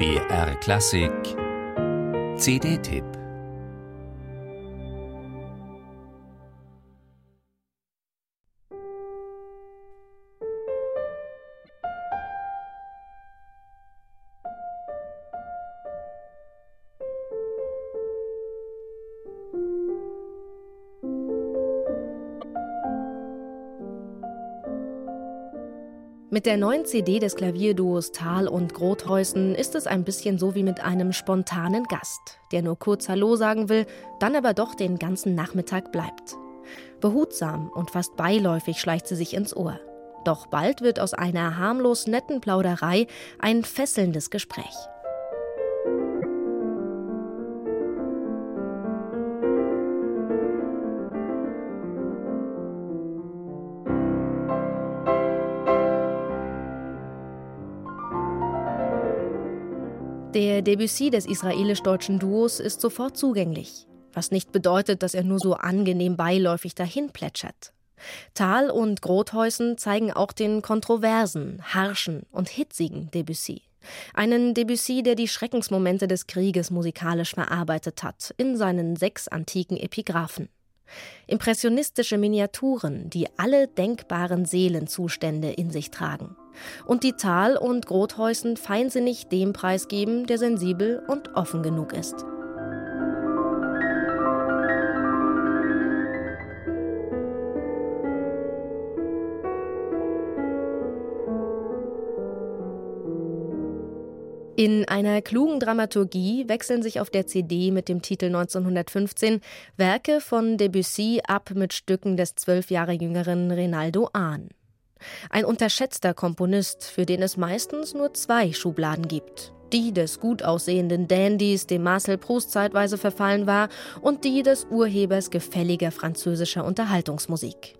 BR Klassik. CD-Tipp Mit der neuen CD des Klavierduos Thal und Grothäusen ist es ein bisschen so wie mit einem spontanen Gast, der nur kurz Hallo sagen will, dann aber doch den ganzen Nachmittag bleibt. Behutsam und fast beiläufig schleicht sie sich ins Ohr. Doch bald wird aus einer harmlos netten Plauderei ein fesselndes Gespräch. Der Debussy des israelisch-deutschen Duos ist sofort zugänglich, was nicht bedeutet, dass er nur so angenehm beiläufig dahin plätschert. Thal und Grothäusen zeigen auch den kontroversen, harschen und hitzigen Debussy. Einen Debussy, der die Schreckensmomente des Krieges musikalisch verarbeitet hat, in seinen sechs antiken Epigraphen. Impressionistische Miniaturen, die alle denkbaren Seelenzustände in sich tragen. Und die Thal und Grothäusen feinsinnig dem preisgeben, der sensibel und offen genug ist. In einer klugen Dramaturgie wechseln sich auf der CD mit dem Titel 1915 Werke von Debussy ab mit Stücken des zwölf Jahre jüngeren Renaldo Ahn. Ein unterschätzter Komponist, für den es meistens nur zwei Schubladen gibt. Die des gut aussehenden Dandys, dem Marcel Proust zeitweise verfallen war, und die des Urhebers gefälliger französischer Unterhaltungsmusik.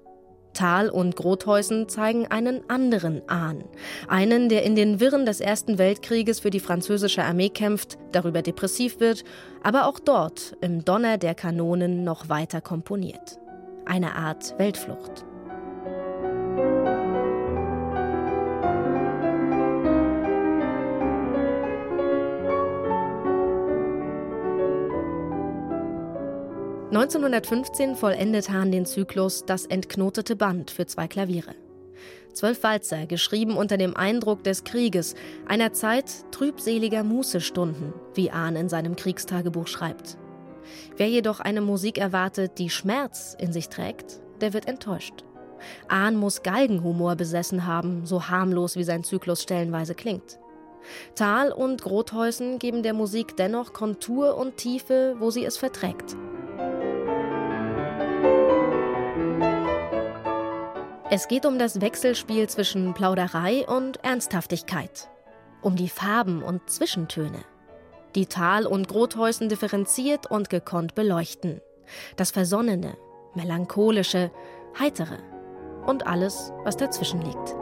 Thal und Grothäusen zeigen einen anderen Ahn. Einen, der in den Wirren des Ersten Weltkrieges für die französische Armee kämpft, darüber depressiv wird, aber auch dort im Donner der Kanonen noch weiter komponiert. Eine Art Weltflucht. 1915 vollendet Hahn den Zyklus Das entknotete Band für zwei Klaviere. Zwölf Walzer, geschrieben unter dem Eindruck des Krieges, einer Zeit trübseliger Mußestunden, wie Ahn in seinem Kriegstagebuch schreibt. Wer jedoch eine Musik erwartet, die Schmerz in sich trägt, der wird enttäuscht. Ahn muss Galgenhumor besessen haben, so harmlos wie sein Zyklus stellenweise klingt. Thal und Grothäusen geben der Musik dennoch Kontur und Tiefe, wo sie es verträgt. Es geht um das Wechselspiel zwischen Plauderei und Ernsthaftigkeit, um die Farben und Zwischentöne, die Tal- und Grothäusen differenziert und gekonnt beleuchten, das Versonnene, Melancholische, Heitere und alles, was dazwischen liegt.